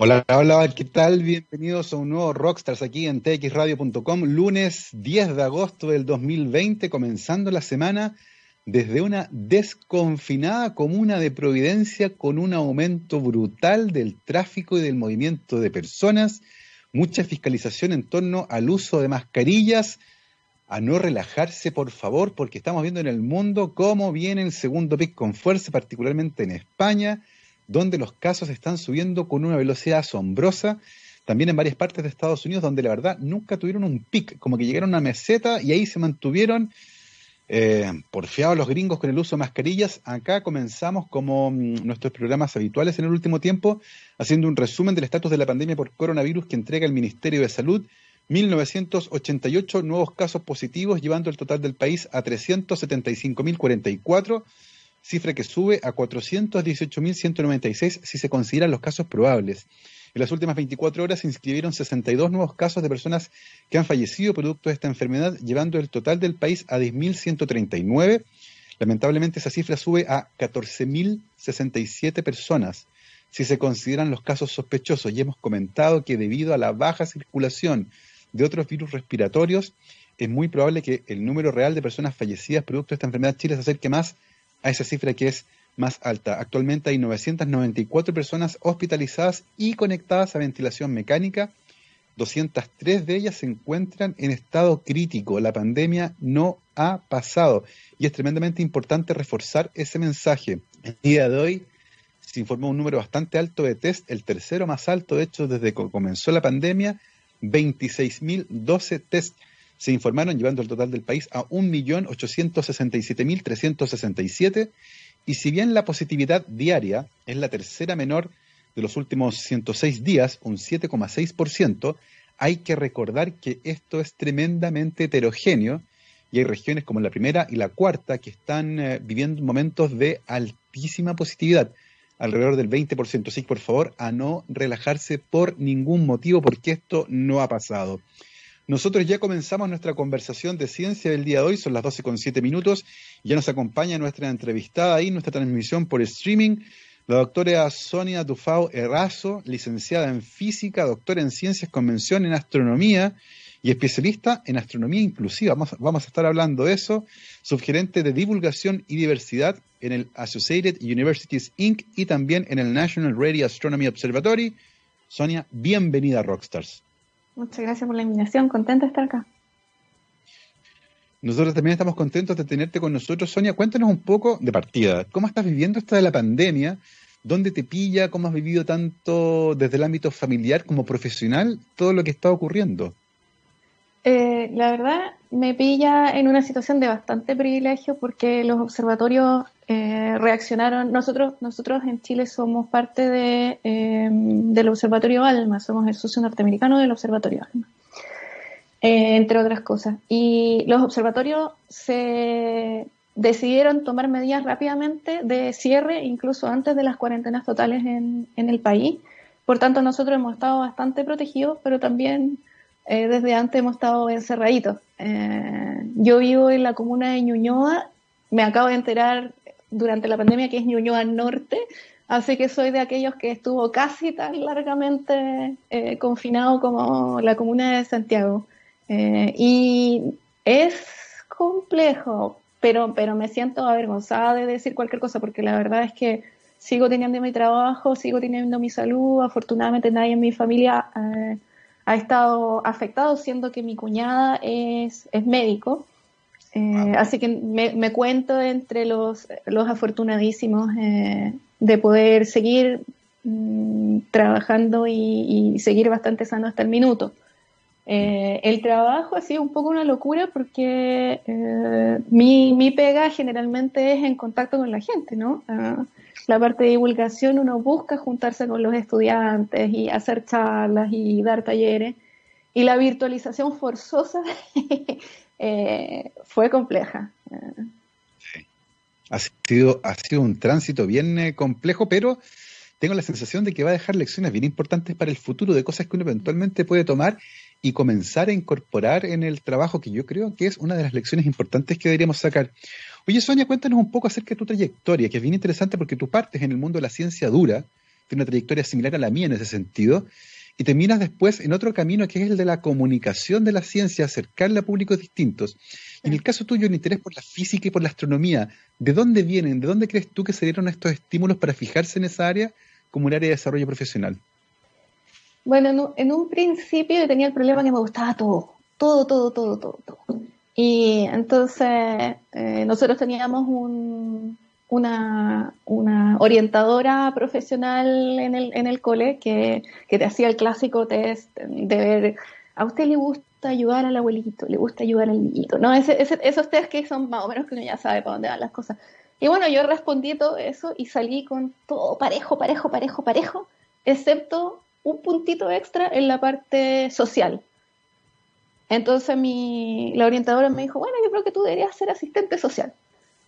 Hola, hola, ¿qué tal? Bienvenidos a un nuevo Rockstars aquí en txradio.com, lunes 10 de agosto del 2020, comenzando la semana desde una desconfinada comuna de Providencia con un aumento brutal del tráfico y del movimiento de personas, mucha fiscalización en torno al uso de mascarillas, a no relajarse por favor, porque estamos viendo en el mundo cómo viene el segundo pic con fuerza, particularmente en España, donde los casos están subiendo con una velocidad asombrosa. También en varias partes de Estados Unidos, donde la verdad nunca tuvieron un pic, como que llegaron a una meseta y ahí se mantuvieron eh, porfiados los gringos con el uso de mascarillas. Acá comenzamos como mm, nuestros programas habituales en el último tiempo, haciendo un resumen del estatus de la pandemia por coronavirus que entrega el Ministerio de Salud. 1988 nuevos casos positivos, llevando el total del país a 375.044 cifra que sube a 418.196 si se consideran los casos probables. En las últimas 24 horas se inscribieron 62 nuevos casos de personas que han fallecido producto de esta enfermedad, llevando el total del país a 10.139. Lamentablemente esa cifra sube a 14.067 personas si se consideran los casos sospechosos. Y hemos comentado que debido a la baja circulación de otros virus respiratorios, es muy probable que el número real de personas fallecidas producto de esta enfermedad en Chile se acerque más a esa cifra que es más alta. Actualmente hay 994 personas hospitalizadas y conectadas a ventilación mecánica. 203 de ellas se encuentran en estado crítico. La pandemia no ha pasado y es tremendamente importante reforzar ese mensaje. El día de hoy se informó un número bastante alto de test, el tercero más alto, de hecho, desde que comenzó la pandemia, 26.012 test se informaron, llevando el total del país a 1.867.367. Y si bien la positividad diaria es la tercera menor de los últimos 106 días, un 7,6%, hay que recordar que esto es tremendamente heterogéneo y hay regiones como la primera y la cuarta que están eh, viviendo momentos de altísima positividad, alrededor del 20%. Así que por favor, a no relajarse por ningún motivo, porque esto no ha pasado. Nosotros ya comenzamos nuestra conversación de ciencia del día de hoy, son las 12 con 7 minutos, ya nos acompaña nuestra entrevistada ahí, nuestra transmisión por streaming, la doctora Sonia Dufao Errazo, licenciada en física, doctora en ciencias convención en astronomía y especialista en astronomía inclusiva. Vamos, vamos a estar hablando de eso, subgerente de divulgación y diversidad en el Associated Universities Inc. y también en el National Radio Astronomy Observatory. Sonia, bienvenida a Rockstars. Muchas gracias por la invitación, contenta de estar acá. Nosotros también estamos contentos de tenerte con nosotros. Sonia, cuéntanos un poco de partida. ¿Cómo estás viviendo esta de la pandemia? ¿Dónde te pilla? ¿Cómo has vivido tanto desde el ámbito familiar como profesional todo lo que está ocurriendo? Eh, la verdad, me pilla en una situación de bastante privilegio porque los observatorios eh, reaccionaron. Nosotros, nosotros en Chile somos parte de, eh, del Observatorio ALMA, somos el socio norteamericano del Observatorio ALMA, entre otras cosas. Y los observatorios se decidieron tomar medidas rápidamente de cierre, incluso antes de las cuarentenas totales en, en el país. Por tanto, nosotros hemos estado bastante protegidos, pero también eh, desde antes hemos estado encerraditos. Eh, yo vivo en la comuna de Ñuñoa, me acabo de enterar durante la pandemia que es Ñuñoa Norte, así que soy de aquellos que estuvo casi tan largamente eh, confinado como la comuna de Santiago. y es complejo, pero, pero me siento avergonzada de decir cualquier cosa porque la verdad es que sigo teniendo mi trabajo, sigo teniendo mi salud, afortunadamente nadie en mi familia ha estado afectado, siendo que mi cuñada es, es médico. Eh, así que me, cuento entre los, los afortunadísimos eh, de poder seguir mm, trabajando y, seguir bastante sano hasta el minuto. Eh, el trabajo ha sido un poco una locura porque mi, mi, pega generalmente es en contacto con la gente, ¿no? Ah, la parte de divulgación uno busca juntarse con los estudiantes y hacer charlas y dar talleres. Y la virtualización forzosa eh, fue compleja. Ha sido, ha sido un tránsito bien eh, complejo, pero tengo la sensación de que va a dejar lecciones bien importantes para el futuro de cosas que uno eventualmente puede tomar y comenzar a incorporar en el trabajo, que yo creo que es una de las lecciones importantes que deberíamos sacar. Oye, Sonia, cuéntanos un poco acerca de tu trayectoria, que es bien interesante porque tú partes en el mundo de la ciencia dura, tiene una trayectoria similar a la mía en ese sentido, y terminas después en otro camino que es el de la comunicación de la ciencia, acercarla a públicos distintos. en el caso tuyo, el interés por la física y por la astronomía, ¿de dónde vienen? ¿De dónde crees tú que se dieron estos estímulos para fijarse en esa área como un área de desarrollo profesional? Bueno, en un, principio yo tenía el problema que me gustaba todo, todo, todo, todo, todo, todo. Y entonces eh, nosotros teníamos un, una, orientadora profesional en el, en el cole que, que te hacía el clásico test de ver, a usted le gusta ayudar al abuelito, le gusta ayudar al niñito, ¿no? Ese, esos test que son más o menos que uno ya sabe para dónde van las cosas. Y bueno, yo respondí todo eso y salí con todo parejo, parejo, parejo, parejo, excepto un puntito extra en la parte social. Entonces mi, la orientadora me dijo, bueno, yo creo que tú deberías ser asistente social.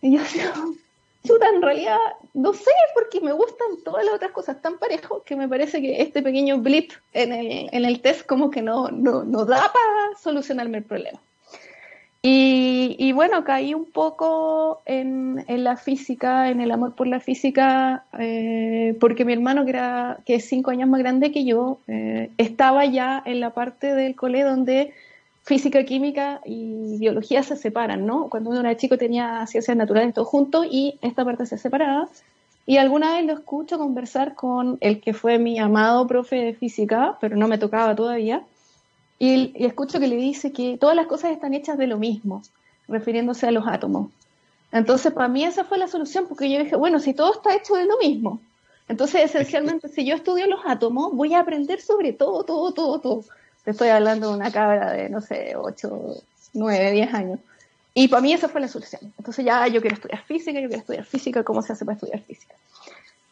Y yo chuta, en realidad no sé, porque me gustan todas las otras cosas tan parejo que me parece que este pequeño blip en el, en el test como que no, no, no da para solucionarme el problema. Y, y, bueno, caí un poco en, en, la física, en el amor por la física, eh, porque mi hermano, que, era, que es cinco años más grande que yo, eh, estaba ya en la parte del cole donde física, química y biología se separan, ¿no? Cuando uno era chico tenía ciencias naturales todo junto y esta parte se separaba. Y alguna vez lo escucho conversar con el que fue mi amado profe de física, pero no me tocaba todavía, y, escucho que le dice que todas las cosas están hechas de lo mismo, refiriéndose a los átomos. Entonces, para mí esa fue la solución, porque yo dije, bueno, si todo está hecho de lo mismo, entonces esencialmente si yo estudio los átomos, voy a aprender sobre todo, todo, todo, todo. Te estoy hablando de una cabra de, no sé, 8, 9, 10 años. Y para mí esa fue la solución. Entonces ya yo quiero estudiar física, yo quiero estudiar física, ¿cómo se hace para estudiar física?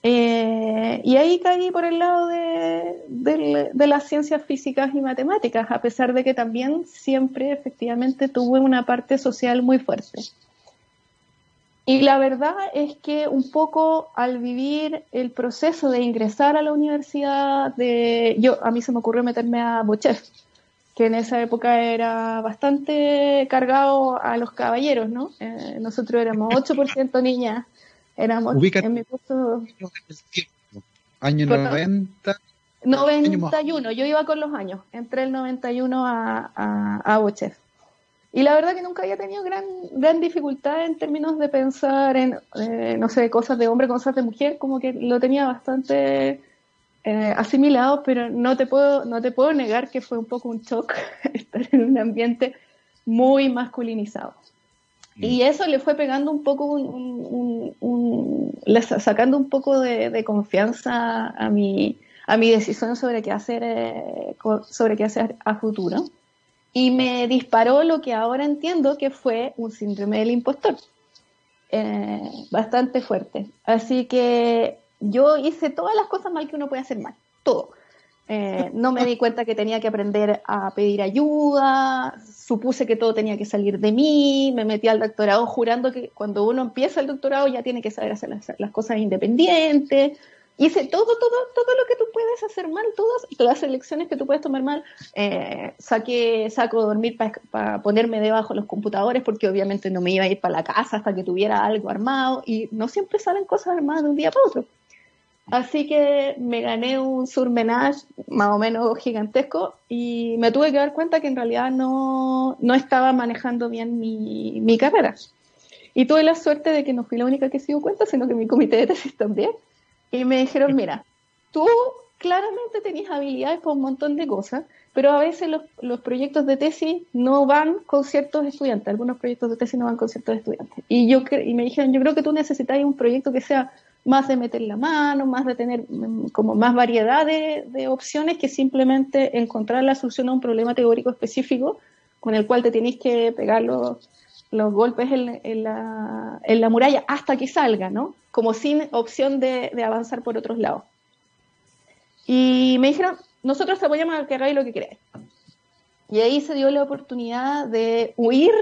Eh, y ahí caí por el lado de, de, las ciencias físicas y matemáticas, a pesar de que también siempre efectivamente tuve una parte social muy fuerte. Y la verdad es que un poco al vivir el proceso de ingresar a la universidad, de, yo a mí se me ocurrió meterme a Bochef, que en esa época era bastante cargado a los caballeros, ¿no? Eh, nosotros éramos 8% niñas, éramos en mi curso... Año 90. 91, yo iba con los años, entré el 91 a, a, a Bochef. Y la verdad que nunca había tenido gran, gran dificultad en términos de pensar en, eh, no sé, cosas de hombre, cosas de mujer, como que lo tenía bastante eh, asimilado, pero no te, puedo, no te puedo negar que fue un poco un shock estar en un ambiente muy masculinizado. Mm. Y eso le fue pegando un poco, un, un, sacando un poco de, confianza a mi, a mi decisión sobre qué hacer, eh, sobre qué hacer a futuro y me disparó lo que ahora entiendo que fue un síndrome del impostor. Eh, bastante fuerte. Así que yo hice todas las cosas mal que uno puede hacer mal, todo. Eh, no me di cuenta que tenía que aprender a pedir ayuda, supuse que todo tenía que salir de mí, me metí al doctorado jurando que cuando uno empieza el doctorado ya tiene que saber hacer las, las cosas independientes, hice todo, todo, todo lo que tú puedes hacer mal, todas las elecciones que tú puedes tomar mal. Eh, saqué, saco dormir para ponerme debajo de los computadores porque obviamente no me iba a ir para la casa hasta que tuviera algo armado y no siempre salen cosas armadas de un día para otro. Así que me gané un surmenage más o menos gigantesco y me tuve que dar cuenta que en realidad no, no estaba manejando bien mi, mi carrera. Y tuve la suerte de que no fui la única que se dio cuenta, sino que mi comité de tesis también. Y me dijeron, mira, tú claramente tenías habilidades para un montón de cosas, pero a veces los, los, proyectos de tesis no van con ciertos estudiantes, algunos proyectos de tesis no van con ciertos estudiantes. Y, yo, y me dijeron, yo creo que tú necesitas un proyecto que sea más de meter la mano, más de tener mm, como más variedad de, opciones que simplemente encontrar la solución a un problema teórico específico con el cual te tenéis que pegar los, golpes en, la, muralla hasta que salga, ¿no? como sin opción de, avanzar por otros lados. Y me dijeron, nosotros te apoyamos a que hagáis lo que queráis. Y ahí se dio la oportunidad de huir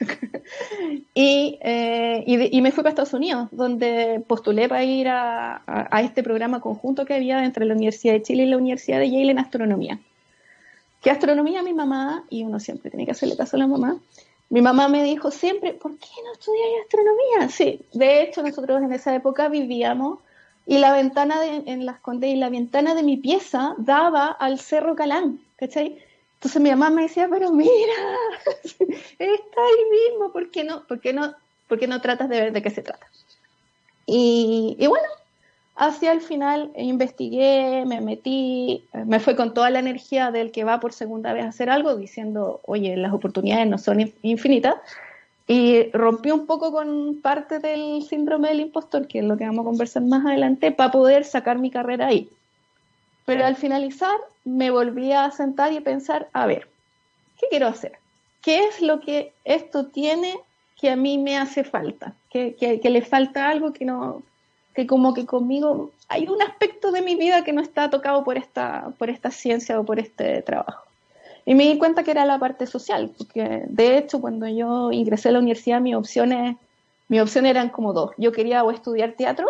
eh, y, me fui para Estados Unidos, donde postulé para ir a, este programa conjunto que había entre la Universidad de Chile y la Universidad de Yale en astronomía. Que astronomía mi mamá, y uno siempre tiene que hacerle caso a la mamá, mi mamá me dijo siempre, ¿por qué no estudias astronomía? Sí, de hecho nosotros en esa época vivíamos y la ventana de, en las Condes y la ventana de mi pieza daba al Cerro Calán, ¿cachai? Entonces mi mamá me decía, pero mira, está ahí mismo, ¿por qué no, por qué no, por qué no tratas de ver de qué se trata? Y, y bueno, hacia el final investigué, me metí, me fue con toda la energía del que va por segunda vez a hacer algo, diciendo, oye, las oportunidades no son infinitas. Y rompí un poco con parte del síndrome del impostor, que es lo que vamos a conversar más adelante, para poder sacar mi carrera ahí. Pero al finalizar me volví a sentar y a pensar, a ver, ¿qué quiero hacer? ¿Qué es lo que esto tiene que a mí me hace falta? Que, que le falta algo que no, que como que conmigo hay un aspecto de mi vida que no está tocado por esta, por esta ciencia o por este trabajo. Y me di cuenta que era la parte social, porque de hecho cuando yo ingresé a la universidad mis opciones, mis opciones eran como dos. Yo quería o estudiar teatro,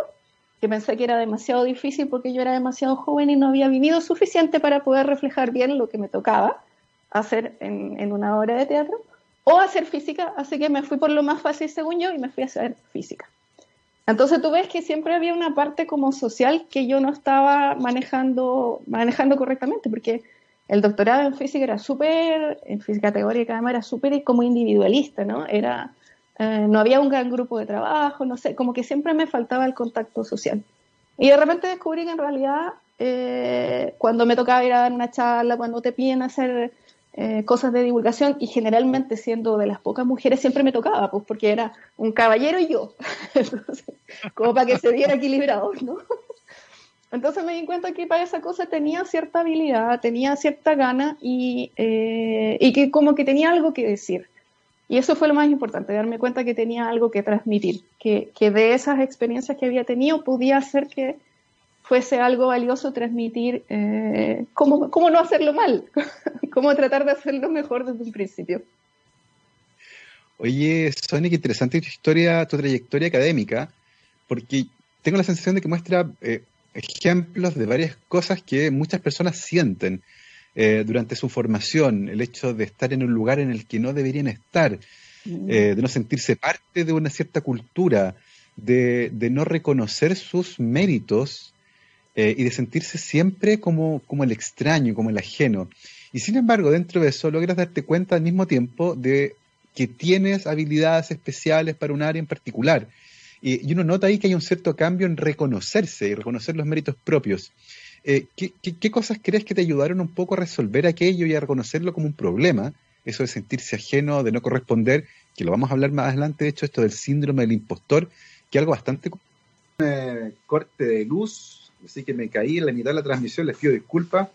que pensé que era demasiado difícil porque yo era demasiado joven y no había vivido suficiente para poder reflejar bien lo que me tocaba hacer en, en una obra de teatro, o hacer física, así que me fui por lo más fácil según yo y me fui a hacer física. Entonces tú ves que siempre había una parte como social que yo no estaba manejando, manejando correctamente, porque el doctorado en física era súper, en física teórica además era súper como individualista, ¿no? Era, eh, no había un gran grupo de trabajo, no sé, como que siempre me faltaba el contacto social. Y de repente descubrí que en realidad eh, cuando me tocaba ir a dar una charla, cuando te piden hacer eh, cosas de divulgación y generalmente siendo de las pocas mujeres siempre me tocaba, pues porque era un caballero y yo, como para que se viera equilibrado, ¿no? Entonces me di cuenta que para esa cosa tenía cierta habilidad, tenía cierta gana y, eh, y que como que tenía algo que decir. Y eso fue lo más importante, darme cuenta que tenía algo que transmitir, que, que de esas experiencias que había tenido podía hacer que fuese algo valioso transmitir eh, cómo, cómo, no hacerlo mal, cómo tratar de hacerlo mejor desde un principio. Oye, Sonia, qué interesante tu historia, tu trayectoria académica, porque tengo la sensación de que muestra eh, ejemplos de varias cosas que muchas personas sienten eh, durante su formación, el hecho de estar en un lugar en el que no deberían estar, mm. de no sentirse parte de una cierta cultura, de, de no reconocer sus méritos eh, y de sentirse siempre como, como el extraño, como el ajeno. Y sin embargo, dentro de eso logras darte cuenta al mismo tiempo de que tienes habilidades especiales para un área en particular. Y, uno nota ahí que hay un cierto cambio en reconocerse y reconocer los méritos propios. Eh, ¿qué, qué, cosas crees que te ayudaron un poco a resolver aquello y a reconocerlo como un problema? Eso de sentirse ajeno, de no corresponder, que lo vamos a hablar más adelante, de hecho, esto del síndrome del impostor, que es algo bastante... Eh, corte de luz, así que me caí en la mitad de la transmisión, les pido disculpas.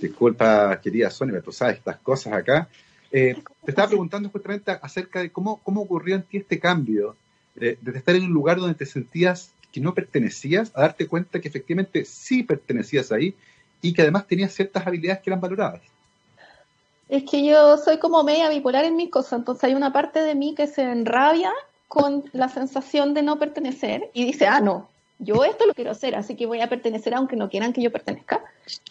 Disculpa, querida Sonia, tú sabes estas cosas acá. Eh, te estaba preguntando justamente acerca de cómo, cómo ocurrió en ti este cambio, eh, de estar en un lugar donde te sentías que no pertenecías, a darte cuenta que efectivamente sí pertenecías ahí y que además tenías ciertas habilidades que eran valoradas. Es que yo soy como media bipolar en mis cosas, entonces hay una parte de mí que se enrabia con la sensación de no pertenecer y dice, ah, no, yo esto lo quiero hacer, así que voy a pertenecer aunque no quieran que yo pertenezca.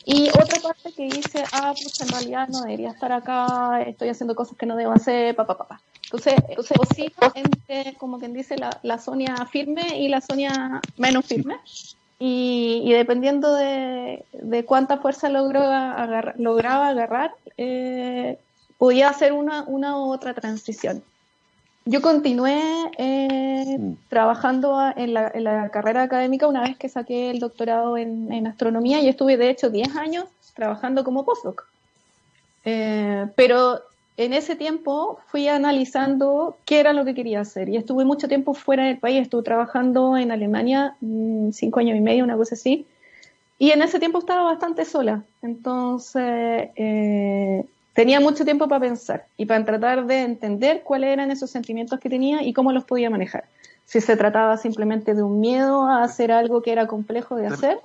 Y otra parte que dice, ah, pues en realidad no debería estar acá, estoy haciendo cosas que no debo hacer, papá, papá. Entonces, entonces entre, como quien dice, la, la, Sonia firme y la Sonia menos firme. Y, dependiendo de, de, cuánta fuerza logró lograba agarrar, eh, podía hacer una, una u otra transición. Yo continué eh, mm. trabajando en la, carrera académica una vez que saqué el doctorado en, astronomía y estuve de hecho 10 años trabajando como postdoc. Eh, pero en ese tiempo fui analizando qué era lo que quería hacer y estuve mucho tiempo fuera del país, estuve trabajando en Alemania mm, cinco años y medio, una cosa así, y en ese tiempo estaba bastante sola. Entonces, eh, tenía mucho tiempo para pensar y para tratar de entender cuáles eran esos sentimientos que tenía y cómo los podía manejar. Si se trataba simplemente de un miedo a hacer algo que era complejo de hacer,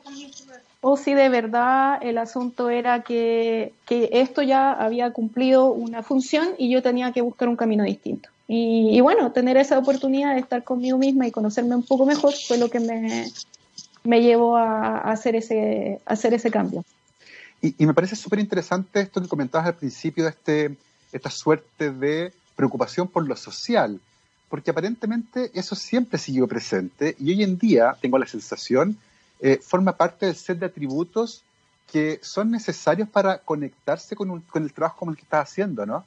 o si de verdad el asunto era que, que esto ya había cumplido una función y yo tenía que buscar un camino distinto. Y, bueno, tener esa oportunidad de estar conmigo misma y conocerme un poco mejor fue lo que me, me llevó a, hacer ese, a hacer ese cambio. Y, me parece súper interesante esto que comentabas al principio de este, esta suerte de preocupación por lo social, porque aparentemente eso siempre siguió presente y hoy en día tengo la sensación eh, forma parte del set de atributos que son necesarios para conectarse con, el trabajo como el que estás haciendo, ¿no?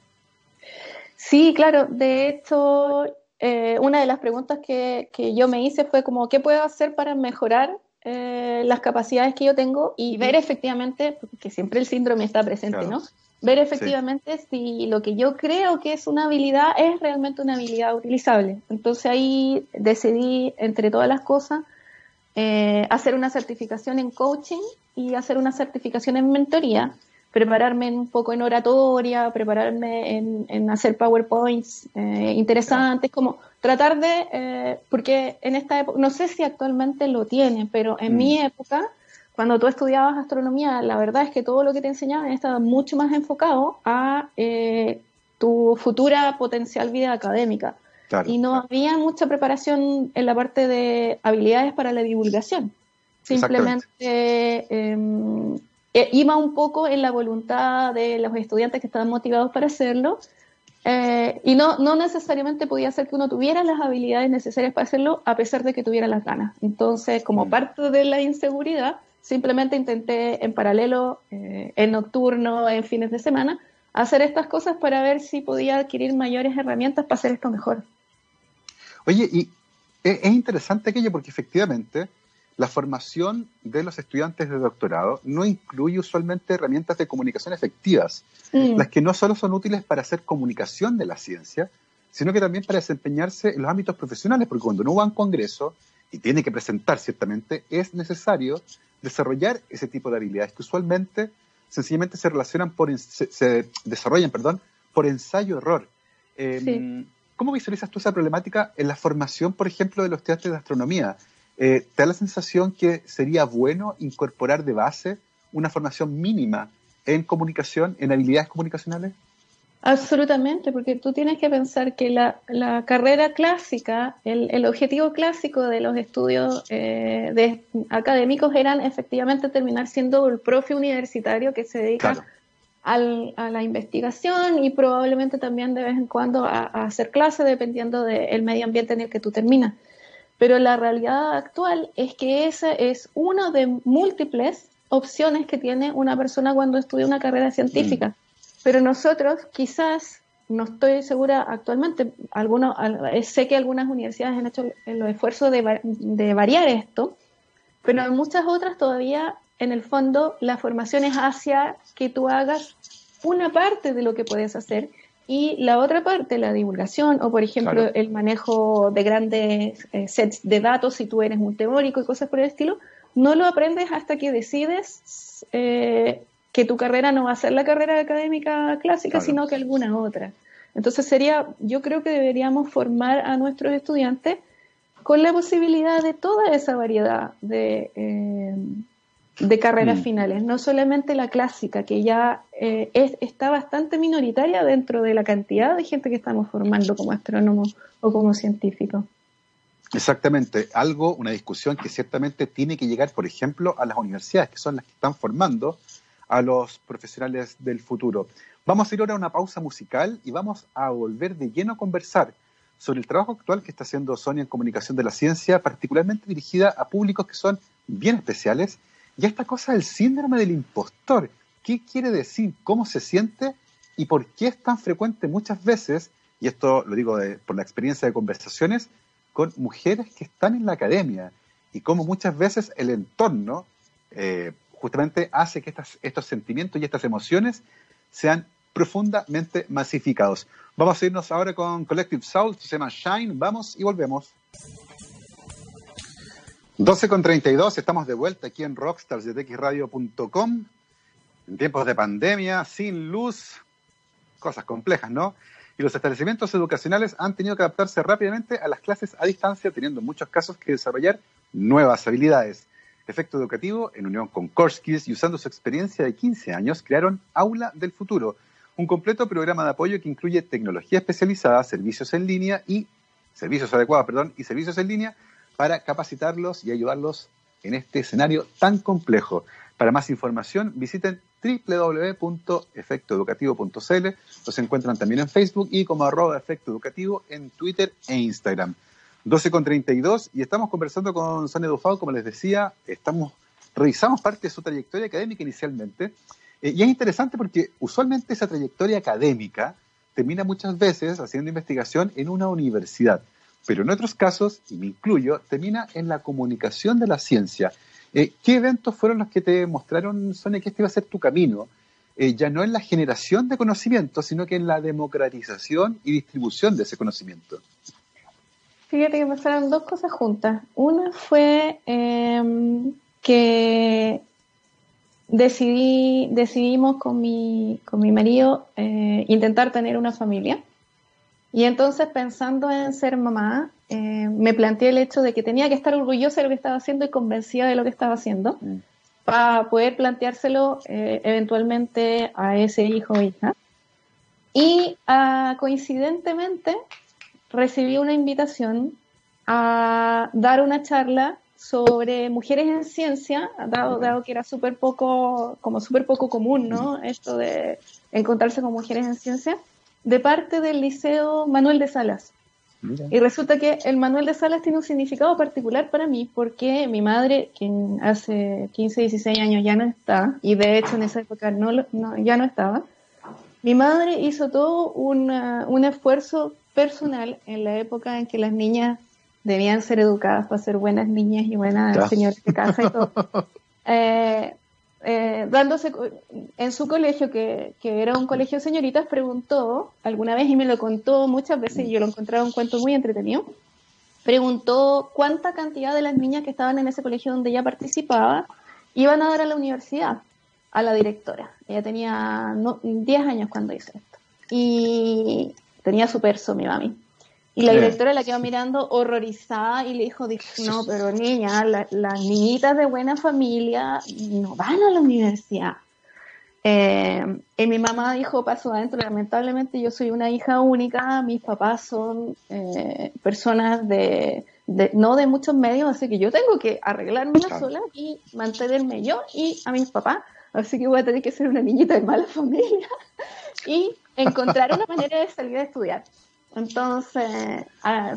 Sí, claro. De hecho, eh, una de las preguntas que, yo me hice fue como, ¿qué puedo hacer para mejorar eh, las capacidades que yo tengo y ver efectivamente, porque siempre el síndrome está presente, ¿no? Ver efectivamente si lo que yo creo que es una habilidad es realmente una habilidad utilizable. Entonces ahí decidí, entre todas las cosas, eh, hacer una certificación en coaching y hacer una certificación en mentoría, prepararme un poco en oratoria, prepararme en, hacer PowerPoints eh, interesantes, como tratar de, eh, porque en esta época, no sé si actualmente lo tiene, pero en mi mm. época, cuando tú estudiabas astronomía, la verdad es que todo lo que te enseñaban estaba mucho más enfocado a tu futura potencial vida académica y no había mucha preparación en la parte de habilidades para la divulgación. Simplemente em, iba un poco en la voluntad de los estudiantes que estaban motivados para hacerlo. Eh, y no, no necesariamente podía ser que uno tuviera las habilidades necesarias para hacerlo a pesar de que tuviera las ganas. Entonces, como mm. parte de la inseguridad, simplemente intenté en paralelo, eh, en nocturno, en fines de semana, hacer estas cosas para ver si podía adquirir mayores herramientas para hacer esto mejor. Oye, y es interesante aquello porque efectivamente la formación de los estudiantes de doctorado no incluye usualmente herramientas de comunicación efectivas, mm. las que no solo son útiles para hacer comunicación de la ciencia, sino que también para desempeñarse en los ámbitos profesionales, porque cuando uno va a un congreso y tiene que presentar ciertamente, es necesario desarrollar ese tipo de habilidades que usualmente sencillamente se relacionan por se, desarrollan, perdón, por ensayo-error. Em, ¿Cómo visualizas tú esa problemática en la formación, por ejemplo, de los estudiantes de astronomía? Eh, ¿Te da la sensación que sería bueno incorporar de base una formación mínima en comunicación, en habilidades comunicacionales? Absolutamente, porque tú tienes que pensar que la, carrera clásica, el, objetivo clásico de los estudios eh, de, académicos eran efectivamente terminar siendo el profe universitario que se dedica a la investigación y probablemente también de vez en cuando a, hacer clase dependiendo del medio ambiente en el que tú terminas. Pero la realidad actual es que esa es una de múltiples opciones que tiene una persona cuando estudia una carrera científica. Mm. Pero nosotros quizás, no estoy segura actualmente, algunos, sé que algunas universidades han hecho los esfuerzos de, de variar esto, pero en muchas otras todavía en el fondo la formación es hacia que tú hagas una parte de lo que puedes hacer y la otra parte, la divulgación o por ejemplo el manejo de grandes eh, sets de datos si tú eres un teórico y cosas por el estilo, no lo aprendes hasta que decides eh, que tu carrera no va a ser la carrera académica clásica, sino que alguna otra. Entonces sería, yo creo que deberíamos formar a nuestros estudiantes con la posibilidad de toda esa variedad de, eh, de carreras mm. finales, no solamente la clásica, que ya eh, está bastante minoritaria dentro de la cantidad de gente que estamos formando como astrónomos o como científicos. Exactamente, algo, una discusión que ciertamente tiene que llegar, por ejemplo, a las universidades, que son las que están formando a los profesionales del futuro. Vamos a ir ahora a una pausa musical y vamos a volver de lleno a conversar sobre el trabajo actual que está haciendo Sonia en comunicación de la ciencia, particularmente dirigida a públicos que son bien especiales y esta cosa del síndrome del impostor, ¿qué quiere decir? ¿Cómo se siente? ¿Y por qué es tan frecuente muchas veces, y esto lo digo por la experiencia de conversaciones, con mujeres que están en la academia? Y cómo muchas veces el entorno eh, justamente hace que estos sentimientos y estas emociones sean profundamente masificados. Vamos a irnos ahora con Collective Soul, se llama Shine, vamos y volvemos. 12 con 32, estamos de vuelta aquí en Rockstars de txradio.com. En tiempos de pandemia, sin luz, cosas complejas, ¿no? Y los establecimientos educacionales han tenido que adaptarse rápidamente a las clases a distancia, teniendo en muchos casos que desarrollar nuevas habilidades. Efecto Educativo, en unión con Core Skills y usando su experiencia de 15 años, crearon Aula del Futuro, un completo programa de apoyo que incluye tecnología especializada, servicios en línea y servicios adecuados, perdón, y servicios en línea para capacitarlos y ayudarlos en este escenario tan complejo. Para más información, visiten www.efectoeducativo.cl. Los encuentran también en Facebook y como arroba efecto educativo en Twitter e Instagram. 12 con 32 y estamos conversando con Sonia Dufao, como les decía, estamos revisamos parte de su trayectoria académica inicialmente eh, y es interesante porque usualmente esa trayectoria académica termina muchas veces haciendo investigación en una universidad, pero en otros casos, y me incluyo, termina en la comunicación de la ciencia. Eh, ¿Qué eventos fueron los que te mostraron, Sonia, que este iba a ser tu camino? Eh, ya no en la generación de conocimiento, sino que en la democratización y distribución de ese conocimiento. Fíjate que pasaron dos cosas juntas. Una fue em, que decidí, decidimos con mi, con mi marido eh, intentar tener una familia. Y entonces pensando en ser mamá, eh, me planteé el hecho de que tenía que estar orgullosa de lo que estaba haciendo y convencida de lo que estaba haciendo mm. para poder planteárselo eh, eventualmente a ese hijo o hija. Y ah, coincidentemente recibí una invitación a dar una charla sobre mujeres en ciencia, dado, dado que era súper poco, como súper poco común, ¿no? Esto de encontrarse con mujeres en ciencia, de parte del Liceo Manuel de Salas. Y resulta que el Manuel de Salas tiene un significado particular para mí porque mi madre, quien hace 15, 16 años ya no está, y de hecho en esa época no, ya no estaba, mi madre hizo todo un esfuerzo personal en la época en que las niñas debían ser educadas para ser buenas niñas y buenas señoras de casa y todo. Eh, eh, dándose en su colegio, que, era un colegio de señoritas, preguntó alguna vez y me lo contó muchas veces y yo lo encontraba un cuento muy entretenido. Preguntó cuánta cantidad de las niñas que estaban en ese colegio donde ella participaba iban a dar a la universidad, a la directora. Ella tenía 10 años cuando hizo esto. Y tenía su perso, mi mami. Y la directora la quedó mirando horrorizada y le dijo, no, pero niña, las niñitas de buena familia no van a la universidad. Eh, y mi mamá dijo, paso adentro, lamentablemente yo soy una hija única, mis papás son eh, personas de, no de muchos medios, así que yo tengo que arreglarme sola y mantenerme yo y a mis papás, así que voy a tener que ser una niñita de mala familia y encontrar una manera de salir a estudiar. Entonces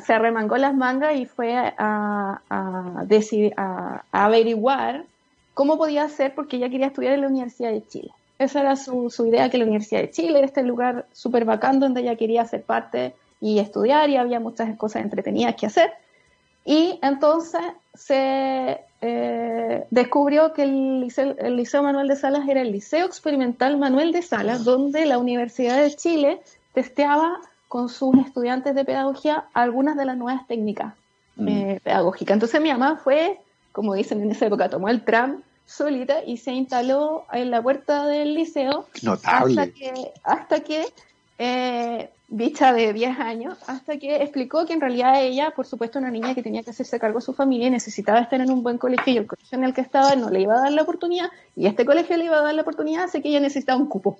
se arremangó las mangas y fue a, decidir, a, averiguar cómo podía hacer porque ella quería estudiar en la Universidad de Chile. Esa era su, idea, que la Universidad de Chile era este lugar súper bacán donde ella quería ser parte y estudiar y había muchas cosas entretenidas que hacer. Y entonces se eh, descubrió que el liceo, el liceo Manuel de Salas era el Liceo Experimental Manuel de Salas, donde la Universidad de Chile testeaba con sus estudiantes de pedagogía algunas de las nuevas técnicas mm. eh, pedagógicas. Entonces mi mamá fue, como dicen en esa época, tomó el tram solita y se instaló en la puerta del liceo Notable. hasta que, hasta que eh, bicha de 10 años, hasta que explicó que en realidad ella, por supuesto, una niña que tenía que hacerse cargo de su familia y necesitaba estar en un buen colegio y el colegio en el que estaba no le iba a dar la oportunidad y este colegio le iba a dar la oportunidad, así que ella necesitaba un cupo.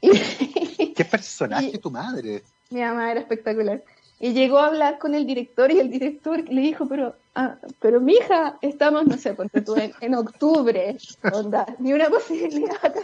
¿Qué personaje tu madre? Mi mamá era espectacular. Y llegó a hablar con el director y el director le dijo, pero, ah, pero mi hija, estamos, no sé, ponte tú en, octubre, onda, ni una posibilidad.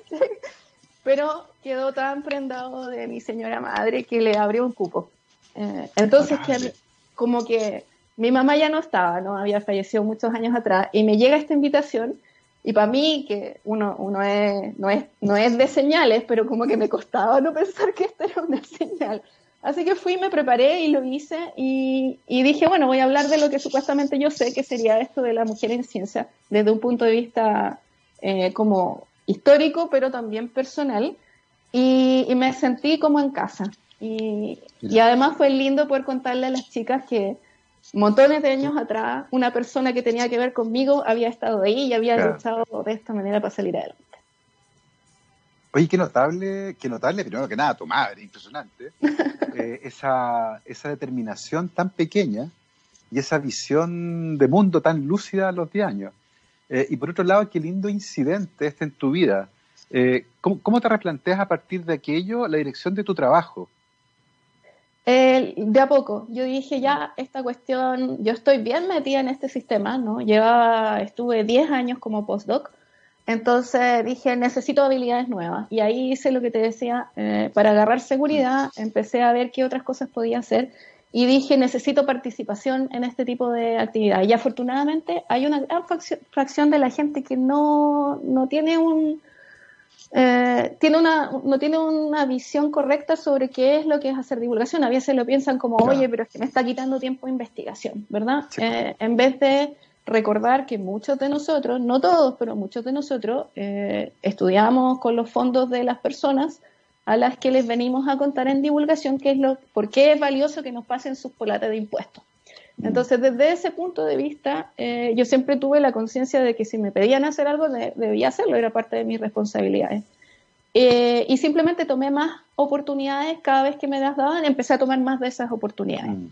Pero quedó tan prendado de mi señora madre que le abrió un cupo. Eh, entonces, que, como que mi mamá ya no estaba, ¿no? Había fallecido muchos años atrás y me llega esta invitación y para mí, que uno, uno es, no, es, no es de señales, pero como que me costaba no pensar que esta era una señal. Así que fui, me preparé y lo hice y, dije, bueno, voy a hablar de lo que supuestamente yo sé que sería esto de la mujer en ciencia, desde un punto de vista eh, como histórico, pero también personal. Y, me sentí como en casa. Y, y, además fue lindo poder contarle a las chicas que montones de años atrás una persona que tenía que ver conmigo había estado ahí y había luchado de esta manera para salir adelante. Oye, qué notable, qué notable, primero que nada, tu madre, impresionante, eh, esa, esa determinación tan pequeña y esa visión de mundo tan lúcida a los 10 años. Eh, y por otro lado, qué lindo incidente este en tu vida. Eh, ¿cómo, te replanteas a partir de aquello la dirección de tu trabajo? de a poco, yo dije ya, esta cuestión, yo estoy bien metida en este sistema, ¿no? Llevaba, estuve 10 años como postdoc, entonces dije, necesito habilidades nuevas. Y ahí hice lo que te decía, eh, para agarrar seguridad, empecé a ver qué otras cosas podía hacer. y dije, necesito participación en este tipo de actividad. Y afortunadamente hay una gran fracción de la gente que no, no tiene un... Eh, tiene una, no tiene una visión correcta sobre qué es lo que es hacer divulgación. A veces lo piensan como, oye, pero es que me está quitando tiempo de investigación, ¿verdad? Eh, en vez de recordar que muchos de nosotros, no todos, pero muchos de nosotros, eh, estudiamos con los fondos de las personas a las que les venimos a contar en divulgación qué es lo, por qué es valioso que nos pasen sus polates de impuestos. Mm. Entonces, desde ese punto de vista, eh, yo siempre tuve la conciencia de que si me pedían hacer algo, debía hacerlo, era parte de mis responsabilidades. Eh, y simplemente tomé más oportunidades cada vez que me las daban, empecé a tomar más de esas oportunidades. Mm.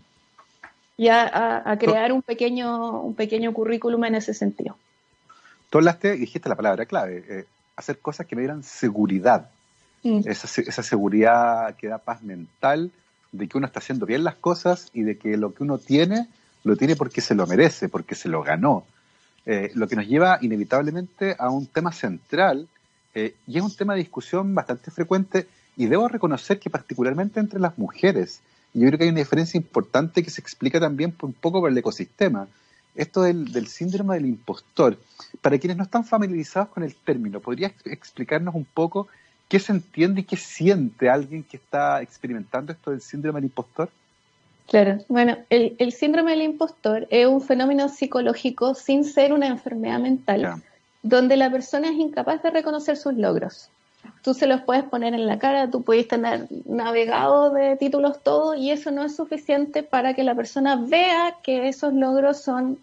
Y a, crear un pequeño, un pequeño currículum en ese sentido. Tú hablaste, dijiste la palabra clave, eh, hacer cosas que me dieran seguridad Mm. Esa, seguridad que da paz mental de que uno está haciendo bien las cosas y de que lo que uno tiene, lo tiene porque se lo merece, porque se lo ganó. Eh, lo que nos lleva inevitablemente a un tema central eh, y es un tema de discusión bastante frecuente y debo reconocer que particularmente entre las mujeres, y yo creo que hay una diferencia importante que se explica también un poco por el ecosistema, esto del, del síndrome del impostor. Para quienes no están familiarizados con el término, ¿podrías explicarnos un poco ¿Qué se entiende y qué siente alguien que está experimentando esto del síndrome del impostor? Claro, bueno, el, síndrome del impostor es un fenómeno psicológico sin ser una enfermedad mental, donde la persona es incapaz de reconocer sus logros. Tú se los puedes poner en la cara, tú puedes tener navegado de títulos todo y eso no es suficiente para que la persona vea que esos logros son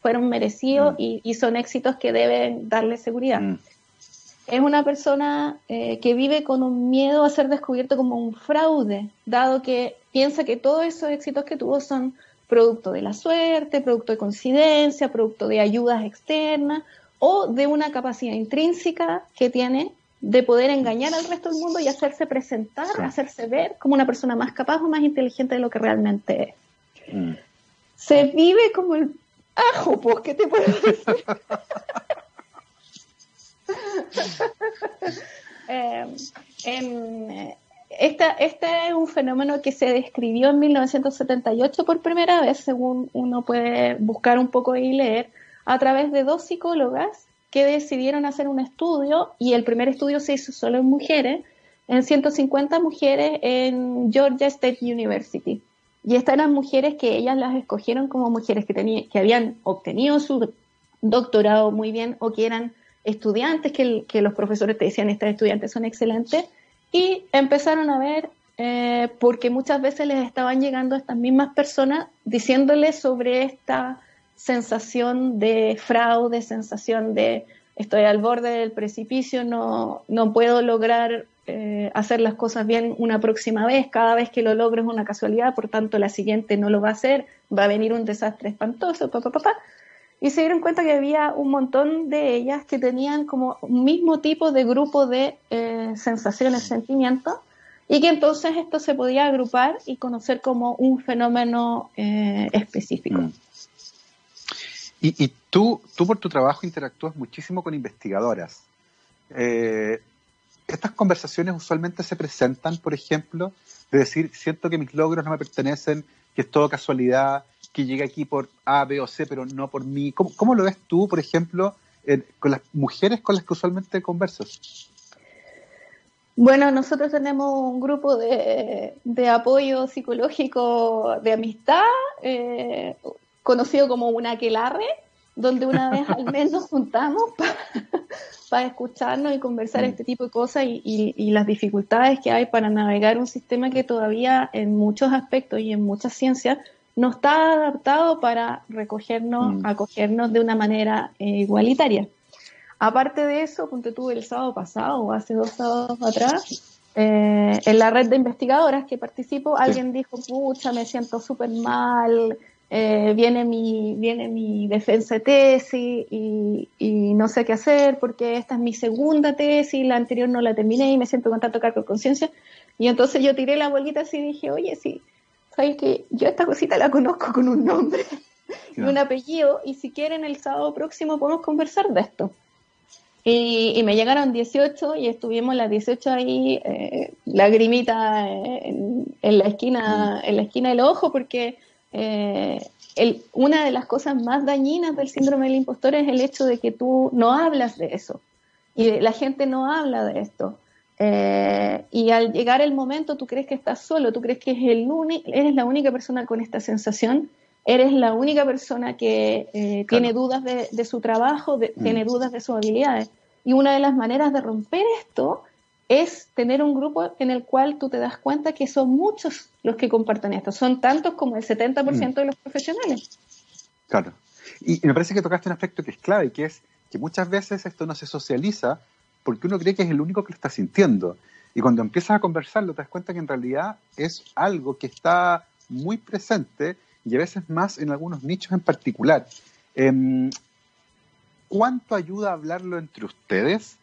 fueron merecidos mm. y, son éxitos que deben darle seguridad. Mm es una persona eh, que vive con un miedo a ser descubierto como un fraude, dado que piensa que todos esos éxitos que tuvo son producto de la suerte, producto de coincidencia, producto de ayudas externas o de una capacidad intrínseca que tiene de poder engañar al resto del mundo y hacerse presentar, hacerse ver como una persona más capaz o más inteligente de lo que realmente es. Mm. Se vive como el ajo, pues, ¿qué te puedo decir? Eh, esta, este es un fenómeno que se describió en 1978 por primera vez, según uno puede buscar un poco y leer, a través de dos psicólogas que decidieron hacer un estudio, y el primer estudio se hizo solo en mujeres, en 150 mujeres en Georgia State University. Y estas eran mujeres que ellas las escogieron como mujeres que, que habían obtenido su doctorado muy bien o que eran estudiantes, que, que los profesores te decían, estas estudiantes son excelentes, y empezaron a ver, eh, porque muchas veces les estaban llegando estas mismas personas diciéndoles sobre esta sensación de fraude, sensación de estoy al borde del precipicio, no, no puedo lograr eh, hacer las cosas bien una próxima vez, cada vez que lo logro es una casualidad, por tanto la siguiente no lo va a hacer, va a venir un desastre espantoso, papá, papá. Pa, y se dieron cuenta que había un montón de ellas que tenían como un mismo tipo de grupo de eh, sensaciones, sentimientos, y que entonces esto se podía agrupar y conocer como un fenómeno eh, específico. Mm. Y, tú, tú por tu trabajo interactúas muchísimo con investigadoras. Eh, estas conversaciones usualmente se presentan, por ejemplo, de decir, siento que mis logros no me pertenecen, que es todo casualidad, que llegue aquí por A, B o C, pero no por mí. ¿Cómo, lo ves tú, por ejemplo, con las mujeres con las que usualmente conversas? Bueno, nosotros tenemos un grupo de, apoyo psicológico de amistad, eh, conocido como una aquelarre, donde una vez al mes nos juntamos para escucharnos y conversar mm. este tipo de cosas y, las dificultades que hay para navegar un sistema que todavía en muchos aspectos y en muchas ciencias no está adaptado para recogernos, mm. acogernos de una manera eh, igualitaria. Aparte de eso, ponte tú el sábado pasado o hace dos sábados atrás, eh, en la red de investigadoras que participo, alguien dijo, pucha, me siento súper mal, eh, viene, mi, viene mi defensa de tesis y, y, no sé qué hacer porque esta es mi segunda tesis, la anterior no la terminé y me siento con tanto cargo de conciencia. Y entonces yo tiré la bolita así y dije, oye, sí, sabes que yo esta cosita la conozco con un nombre y un apellido y si quieren el sábado próximo podemos conversar de esto. Y, me llegaron 18 y estuvimos las 18 ahí, eh, lagrimita en, la esquina, en la esquina del ojo, porque eh, el, una de las cosas más dañinas del síndrome del impostor es el hecho de que tú no hablas de eso y la gente no habla de esto. Eh, y al llegar el momento tú crees que estás solo, tú crees que es el eres la única persona con esta sensación, eres la única persona que eh, tiene dudas de, su trabajo, mm. tiene dudas de sus habilidades. Y una de las maneras de romper esto es tener un grupo en el cual tú te das cuenta que son muchos los que comparten esto, son tantos como el 70% mm. de los profesionales. Claro. Y, me parece que tocaste un aspecto que es clave, que es que muchas veces esto no se socializa porque uno cree que es el único que lo está sintiendo. Y cuando empiezas a conversarlo, te das cuenta que en realidad es algo que está muy presente y a veces más en algunos nichos en particular. Em, ¿Cuánto ayuda a hablarlo entre ustedes?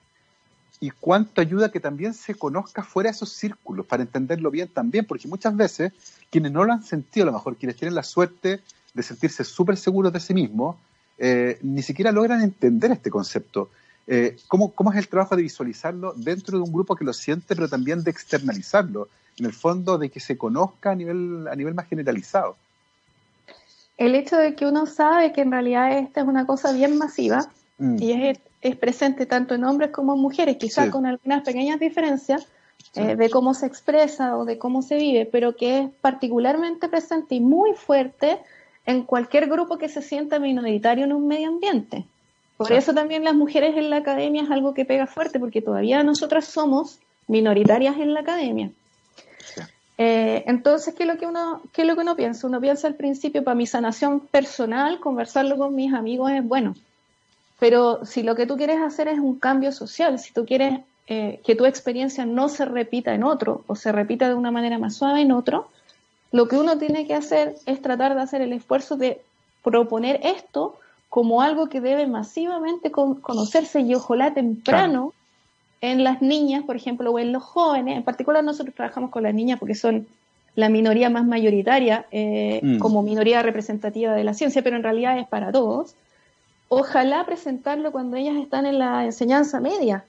¿Y cuánto ayuda que también se conozca fuera de esos círculos para entenderlo bien también? Porque muchas veces quienes no lo han sentido, a lo mejor quienes tienen la suerte de sentirse súper seguros de sí mismos, eh, ni siquiera logran entender este concepto. Eh, ¿cómo, ¿Cómo es el trabajo de visualizarlo dentro de un grupo que lo siente, pero también de externalizarlo? En el fondo, de que se conozca a nivel, a nivel más generalizado el hecho de que uno sabe que en realidad esta es una cosa bien masiva mm. y es, es, presente tanto en hombres como en mujeres, quizás con algunas pequeñas diferencias eh, de cómo se expresa o de cómo se vive, pero que es particularmente presente y muy fuerte en cualquier grupo que se sienta minoritario en un medio ambiente. Por eso también las mujeres en la academia es algo que pega fuerte, porque todavía nosotras somos minoritarias en la academia. Eh, entonces, ¿qué es, lo que uno, ¿qué es lo que uno piensa? Uno piensa al principio, para mi sanación personal, conversarlo con mis amigos es bueno. Pero si lo que tú quieres hacer es un cambio social, si tú quieres eh, que tu experiencia no se repita en otro o se repita de una manera más suave en otro, lo que uno tiene que hacer es tratar de hacer el esfuerzo de proponer esto como algo que debe masivamente conocerse y ojalá temprano en las niñas, por ejemplo, o en los jóvenes, en particular nosotros trabajamos con las niñas porque son la minoría más mayoritaria eh, mm. como minoría representativa de la ciencia, pero en realidad es para todos. Ojalá presentarlo cuando ellas están en la enseñanza media,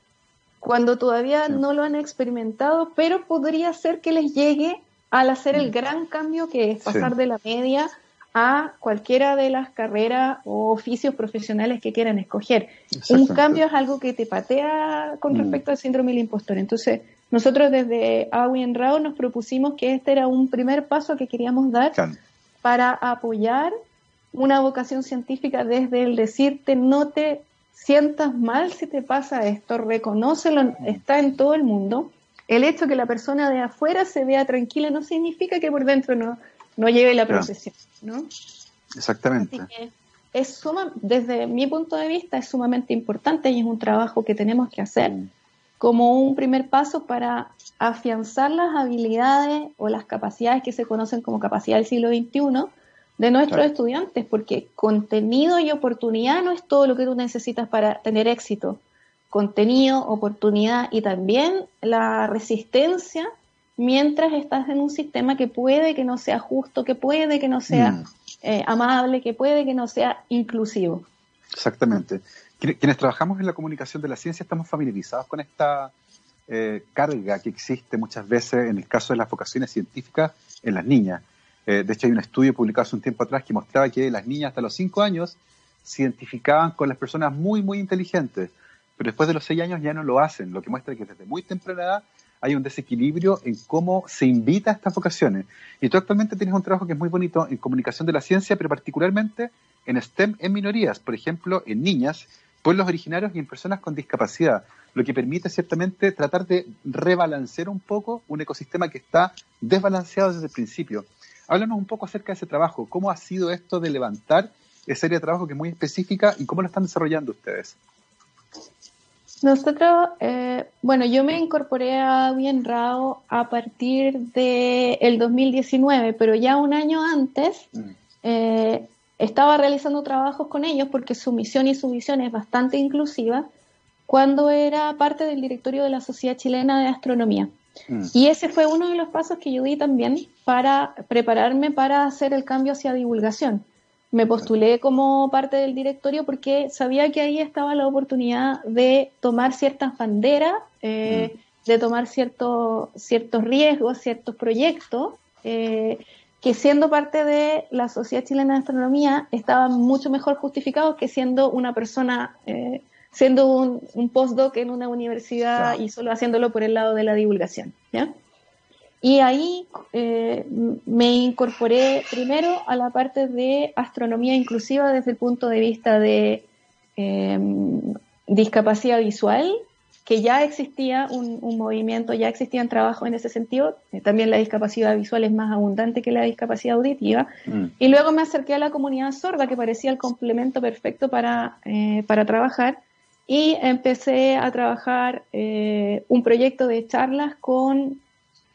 cuando todavía no lo han experimentado, pero podría ser que les llegue al hacer el mm. gran cambio que es pasar de la media a cualquiera de las carreras o oficios profesionales que quieran escoger. Un cambio es algo que te patea con mm. respecto al síndrome del impostor. Entonces, nosotros desde AWI en RAO nos propusimos que este era un primer paso que queríamos dar para apoyar una vocación científica desde el decirte no te sientas mal si te pasa esto, reconócelo, mm. está en todo el mundo. El hecho que la persona de afuera se vea tranquila no significa que por dentro no, no lleve la procesión, ¿no? Exactamente. es suma, desde mi punto de vista es sumamente importante y es un trabajo que tenemos que hacer mm. como un primer paso para afianzar las habilidades o las capacidades que se conocen como capacidad del siglo XXI de nuestros estudiantes, porque contenido y oportunidad no es todo lo que tú necesitas para tener éxito. Contenido, oportunidad y también la resistencia mientras estás en un sistema que puede que no sea justo, que puede que no sea mm. eh, amable, que puede que no sea inclusivo. Exactamente. Quienes trabajamos en la comunicación de la ciencia estamos familiarizados con esta eh, carga que existe muchas veces en el caso de las vocaciones científicas en las niñas. Eh, de hecho, hay un estudio publicado hace un tiempo atrás que mostraba que las niñas hasta los 5 años se identificaban con las personas muy, muy inteligentes, pero después de los 6 años ya no lo hacen, lo que muestra que desde muy temprana edad hay un desequilibrio en cómo se invita a estas vocaciones. Y tú actualmente tienes un trabajo que es muy bonito en comunicación de la ciencia, pero particularmente en STEM en minorías, por ejemplo, en niñas, pueblos originarios y en personas con discapacidad, lo que permite ciertamente tratar de rebalancear un poco un ecosistema que está desbalanceado desde el principio. Háblanos un poco acerca de ese trabajo, cómo ha sido esto de levantar esa área de trabajo que es muy específica y cómo lo están desarrollando ustedes. Nosotros, eh, bueno, yo me incorporé a Bien Rao a partir del el 2019, pero ya un año antes mm. eh, estaba realizando trabajos con ellos porque su misión y su visión es bastante inclusiva cuando era parte del directorio de la Sociedad Chilena de Astronomía. Mm. Y ese fue uno de los pasos que yo di también para prepararme para hacer el cambio hacia divulgación me postulé como parte del directorio porque sabía que ahí estaba la oportunidad de tomar ciertas banderas, eh, mm. de tomar ciertos ciertos riesgos, ciertos proyectos, eh, que siendo parte de la Sociedad Chilena de Astronomía estaban mucho mejor justificados que siendo una persona, eh, siendo un, postdoc en una universidad y solo haciéndolo por el lado de la divulgación. ¿ya? Y ahí eh, me incorporé primero a la parte de astronomía inclusiva desde el punto de vista de em, discapacidad visual, que ya existía un, movimiento, ya existían trabajos en ese sentido. Eh, también la discapacidad visual es más abundante que la discapacidad auditiva. Mm. Y luego me acerqué a la comunidad sorda, que parecía el complemento perfecto para, eh, para trabajar. Y empecé a trabajar un proyecto de charlas con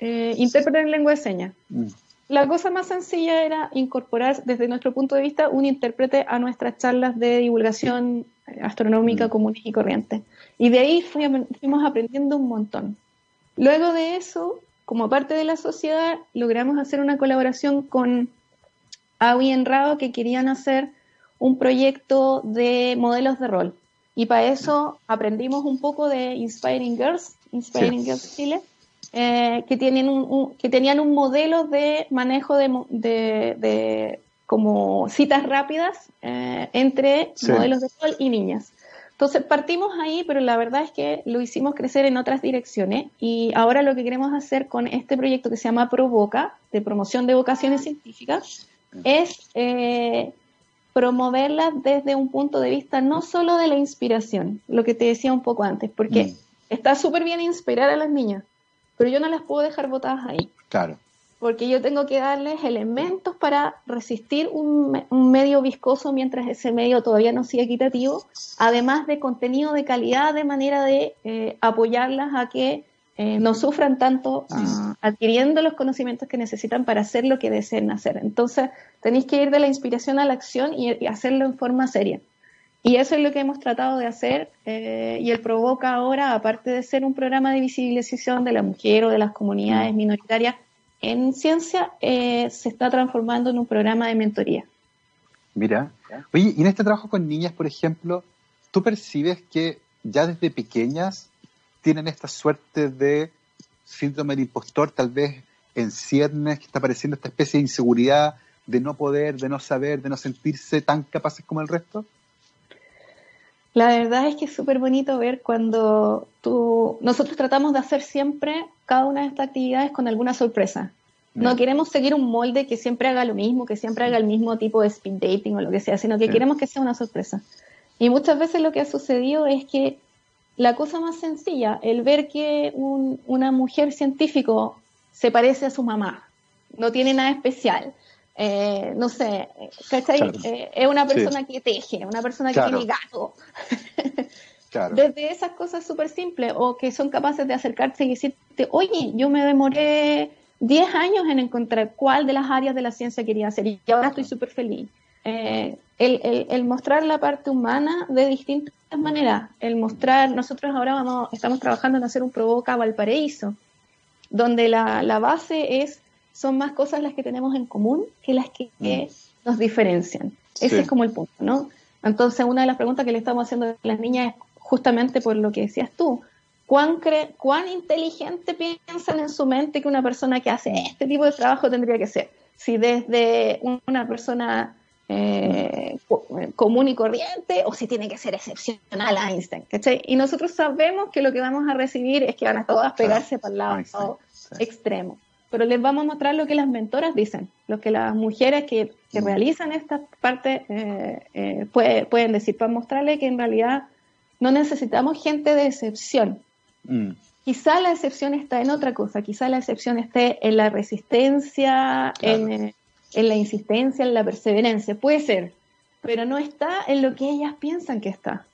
eh, intérprete en lengua de señas. Mm. La cosa más sencilla era incorporar, desde nuestro punto de vista, un intérprete a nuestras charlas de divulgación astronómica mm. común y corriente. Y de ahí fuimos aprendiendo un montón. Luego de eso, como parte de la sociedad, logramos hacer una colaboración con Aui y Rao que querían hacer un proyecto de modelos de rol. Y para eso aprendimos un poco de Inspiring Girls, Inspiring Girls Chile, eh, que, tienen un, que tenían un modelo de manejo de, de, como citas rápidas eh, entre modelos de sol y niñas. Entonces partimos ahí, pero la verdad es que lo hicimos crecer en otras direcciones y ahora lo que queremos hacer con este proyecto que se llama Provoca, de promoción de vocaciones científicas, es eh, promoverlas desde un punto de vista no solo de la inspiración, lo que te decía un poco antes, porque mm. está súper bien inspirar a las niñas, pero yo no las puedo dejar botadas ahí. Claro. Porque yo tengo que darles elementos para resistir un, medio viscoso mientras ese medio todavía no sea equitativo, además de contenido de calidad, de manera de eh, apoyarlas a que eh, no sufran tanto ah, adquiriendo los conocimientos que necesitan para hacer lo que deseen hacer. Entonces, tenéis que ir de la inspiración a la acción y hacerlo en forma seria. Y eso es lo que hemos tratado de hacer eh, y el Provoca ahora, aparte de ser un programa de visibilización de la mujer o de las comunidades mm. minoritarias en ciencia, eh, se está transformando en un programa de mentoría. Mira, oye, y en este trabajo con niñas, por ejemplo, ¿tú percibes que ya desde pequeñas tienen esta suerte de síndrome del impostor, tal vez en ciernes, que está apareciendo esta especie de inseguridad de no poder, de no saber, de no sentirse tan capaces como el resto? La verdad es que es súper bonito ver cuando tú, nosotros tratamos de hacer siempre cada una de estas actividades con alguna sorpresa. No queremos seguir un molde que siempre haga lo mismo, que siempre haga el mismo tipo de speed dating o lo que sea, sino que queremos que sea una sorpresa. Y muchas veces lo que ha sucedido es que la cosa más sencilla, el ver que una mujer científico se parece a su mamá, no tiene nada especial, eh, no sé, ¿cachai? Eh, es una persona que teje, una persona que tiene gato. Desde esas cosas súper simples o que son capaces de acercarse y decirte, oye, yo me demoré 10 años en encontrar cuál de las áreas de la ciencia quería hacer y ahora estoy súper feliz. Eh, el, el, mostrar la parte humana de distintas maneras, el mostrar, nosotros ahora vamos, estamos trabajando en hacer un Provoca Valparaíso, donde la, la base es son más cosas las que tenemos en común que las que, mm. nos diferencian. Ese es como el punto, ¿no? Entonces, una de las preguntas que le estamos haciendo a las niñas es justamente por lo que decías tú. ¿Cuán, ¿Cuán inteligente piensan en su mente que una persona que hace este tipo de trabajo tendría que ser? Si desde una persona eh, común y corriente o si tiene que ser excepcional Einstein. ¿cachai? Y nosotros sabemos que lo que vamos a recibir es que van a todas pegarse para el lado extremo pero les vamos a mostrar lo que las mentoras dicen, lo que las mujeres que, mm. realizan esta parte eh, eh, pueden decir, para mostrarles que en realidad no necesitamos gente de excepción. Mm. Quizá la excepción está en otra cosa, quizá la excepción esté en la resistencia, en, en la insistencia, en la perseverancia, puede ser, pero no está en lo que ellas piensan que está.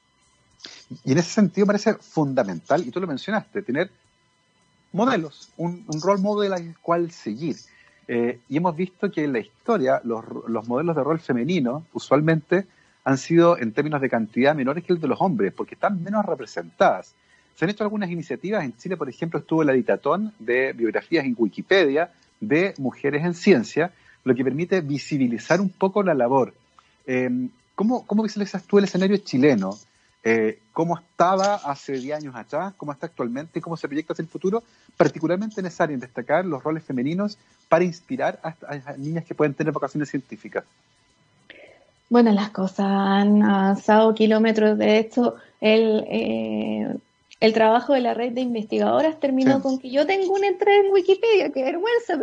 Y en ese sentido parece fundamental, y tú lo mencionaste, tener modelos, un, rol modelo al cual seguir. Eh, y hemos visto que en la historia los, modelos de rol femenino usualmente han sido en términos de cantidad menores que el de los hombres, porque están menos representadas. Se han hecho algunas iniciativas, en Chile por ejemplo estuvo la editatón de biografías en Wikipedia de mujeres en ciencia, lo que permite visibilizar un poco la labor. Eh, ¿cómo, ¿Cómo visualizas tú el escenario chileno? Eh, ¿Cómo estaba hace 10 años atrás? ¿Cómo está actualmente? ¿Y cómo se proyecta hacia el futuro? Particularmente necesario destacar los roles femeninos para inspirar a, a niñas que pueden tener vocaciones científicas. Bueno, las cosas han avanzado kilómetros. De hecho, el, eh, el trabajo de la red de investigadoras terminó con que yo tengo una entrada en Wikipedia, qué vergüenza.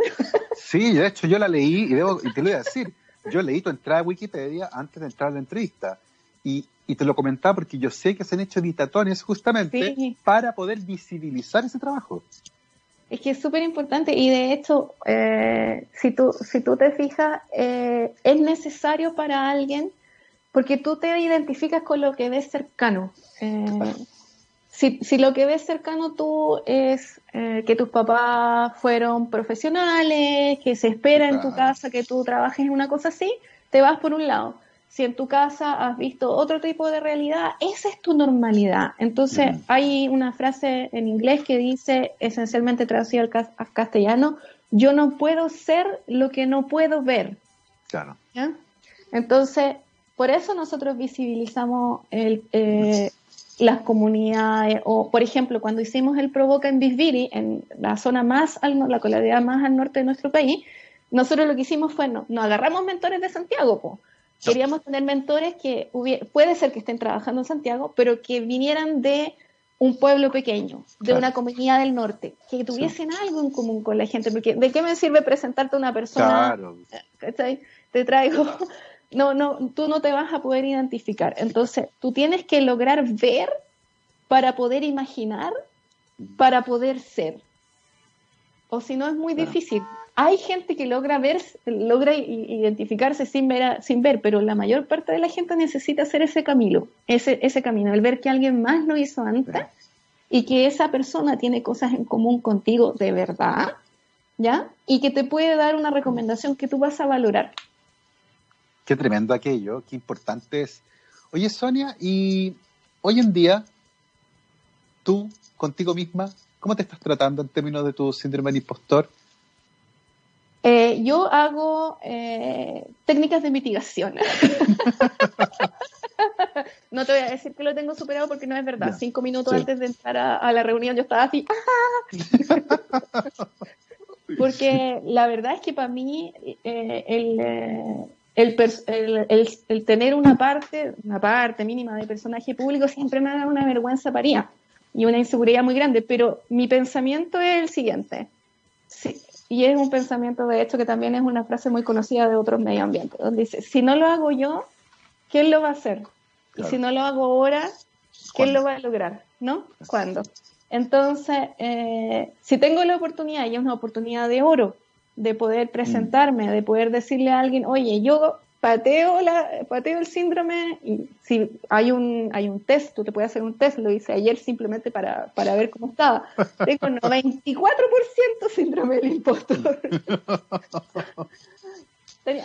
Sí, de hecho yo la leí y, debo, y te lo voy a decir. Yo leí tu entrada a Wikipedia antes de entrar a la entrevista. Y, y te lo comentaba porque yo sé que se han hecho editatones justamente para poder visibilizar ese trabajo. Es que es súper importante y de hecho, eh, si, tú, si tú te fijas, eh, es necesario para alguien porque tú te identificas con lo que ves cercano. Eh, si, si, lo que ves cercano tú es que tus papás fueron profesionales, que se espera en tu casa que tú trabajes en una cosa así, te vas por un lado si en tu casa has visto otro tipo de realidad, esa es tu normalidad. Entonces, hay una frase en inglés que dice, esencialmente traducida al, castellano, yo no puedo ser lo que no puedo ver. Claro. Entonces, por eso nosotros visibilizamos eh, las comunidades, o por ejemplo, cuando hicimos el Provoca en Bisbiri, en la zona más, al, la comunidad más al norte de nuestro país, nosotros lo que hicimos fue, no, nos agarramos mentores de Santiago, Queríamos tener mentores que puede ser que estén trabajando en Santiago, pero que vinieran de un pueblo pequeño, de una comunidad del norte, que tuviesen algo en común con la gente, porque ¿de qué me sirve presentarte a una persona? Claro. Te traigo, no, no, tú no te vas a poder identificar. Entonces, tú tienes que lograr ver para poder imaginar, para poder ser. O si no, es muy difícil. Hay gente que logra ver, logra identificarse sin ver, sin ver, pero la mayor parte de la gente necesita hacer ese camino, ese, ese camino, el ver que alguien más lo hizo antes y que esa persona tiene cosas en común contigo de verdad, ¿ya? Y que te puede dar una recomendación que tú vas a valorar. Qué tremendo aquello, qué importante es. Oye, Sonia, y hoy en día, tú, contigo misma, ¿cómo te estás tratando en términos de tu síndrome del impostor? Eh, yo hago eh, técnicas de mitigación. no te voy a decir que lo tengo superado porque no es verdad. Cinco minutos antes de entrar a, la reunión yo estaba así. porque la verdad es que para mí eh, el, el, tener una parte, una parte mínima de personaje público siempre me da una vergüenza paría y una inseguridad muy grande. Pero mi pensamiento es el siguiente. Sí, y es un pensamiento, de hecho, que también es una frase muy conocida de otros medio ambiente, donde dice, si no lo hago yo, ¿quién lo va a hacer? Y si no lo hago ahora, ¿quién lo va a lograr? ¿No? ¿Cuándo? Entonces, eh, si tengo la oportunidad, y es una oportunidad de oro, de poder presentarme, de poder decirle a alguien, oye, yo pateo, la, pateo el síndrome y si hay un, hay un test, tú te puedes hacer un test, lo hice ayer simplemente para, para ver cómo estaba. Tengo 94% síndrome del impostor.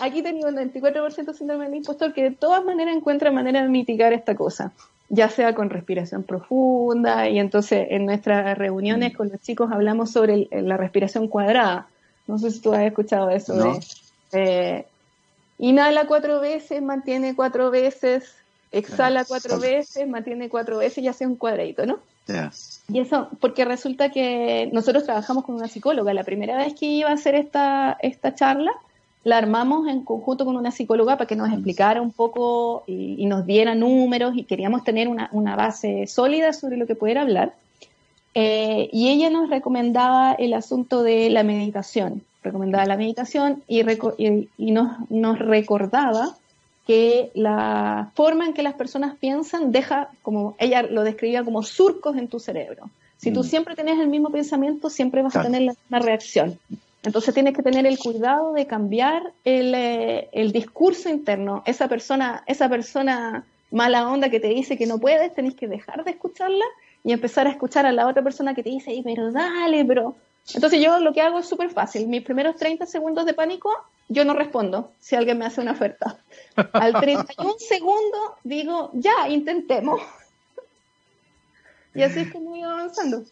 Aquí tengo un 94% síndrome del impostor que de todas maneras encuentra manera de mitigar esta cosa, ya sea con respiración profunda y entonces en nuestras reuniones con los chicos hablamos sobre la respiración cuadrada. No sé si tú has escuchado eso. ¿No? Eh, Inhala cuatro veces, mantiene cuatro veces, exhala cuatro veces, mantiene cuatro veces y hace un cuadradito, ¿no? Y eso, porque resulta que nosotros trabajamos con una psicóloga. La primera vez que iba a hacer esta, esta charla, la armamos en conjunto con una psicóloga para que nos explicara un poco y, nos diera números y queríamos tener una, base sólida sobre lo que pudiera hablar. Eh, y ella nos recomendaba el asunto de la meditación recomendaba la meditación y, y, nos, nos, recordaba que la forma en que las personas piensan deja, como ella lo describía, como surcos en tu cerebro. Si tú mm. siempre tienes el mismo pensamiento, siempre vas a tener la misma reacción. Entonces tienes que tener el cuidado de cambiar el, eh, el, discurso interno. Esa persona, esa persona mala onda que te dice que no puedes, tenés que dejar de escucharla y empezar a escuchar a la otra persona que te dice, pero dale, pero entonces yo lo que hago es súper fácil. Mis primeros 30 segundos de pánico, yo no respondo si alguien me hace una oferta. Al 31 segundo digo, ya, intentemos. Y así es como iba avanzando.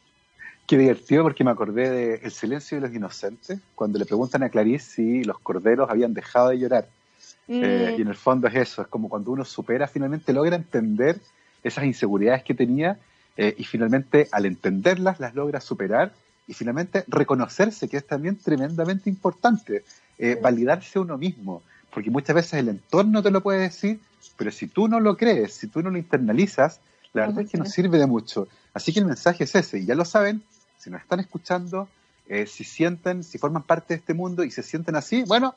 Qué divertido porque me acordé de El silencio de los inocentes, cuando le preguntan a Clarice si los corderos habían dejado de llorar. Eh, mm. y en el fondo es eso, es como cuando uno supera, finalmente logra entender esas inseguridades que tenía eh, y finalmente al entenderlas las logra superar y finalmente reconocerse, que es también tremendamente importante, eh, validarse uno mismo, porque muchas veces el entorno te lo puede decir, pero si tú no lo crees, si tú no lo internalizas, la verdad es que no sirve de mucho. Así que el mensaje es ese, y ya lo saben, si nos están escuchando, eh, si sienten, si forman parte de este mundo y se sienten así, bueno,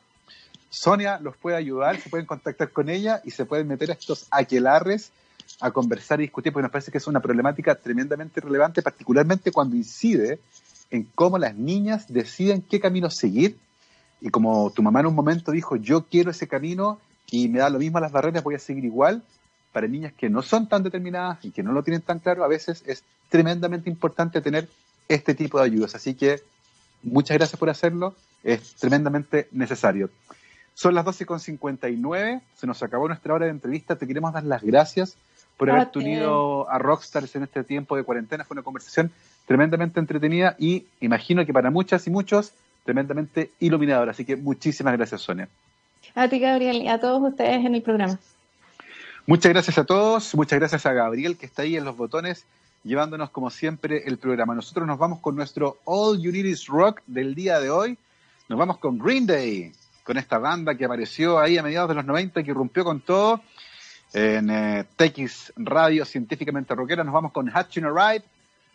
Sonia los puede ayudar, se pueden contactar con ella y se pueden meter a estos aquelarres a conversar y discutir, porque nos parece que es una problemática tremendamente relevante, particularmente cuando incide en cómo las niñas deciden qué camino seguir. Y como tu mamá en un momento dijo, yo quiero ese camino y me da lo mismo las barreras, voy a seguir igual, para niñas que no son tan determinadas y que no lo tienen tan claro, a veces es tremendamente importante tener este tipo de ayudas. Así que muchas gracias por hacerlo, es tremendamente necesario. Son las 12.59, se nos acabó nuestra hora de entrevista, te queremos dar las gracias por haberte unido a Rockstars en este tiempo de cuarentena. Fue una conversación tremendamente entretenida y imagino que para muchas y muchos tremendamente iluminadora. Así que muchísimas gracias, Sonia. A ti, Gabriel, y a todos ustedes en el programa. Muchas gracias a todos, muchas gracias a Gabriel que está ahí en los botones llevándonos como siempre el programa. Nosotros nos vamos con nuestro All You Need Is Rock del día de hoy. Nos vamos con Green Day, con esta banda que apareció ahí a mediados de los 90 y que rompió con todo en eh, Radio Científicamente Rockera. Nos vamos con Hatching a Ride.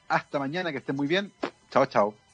Hasta mañana, que estén muy bien. Chao, chao.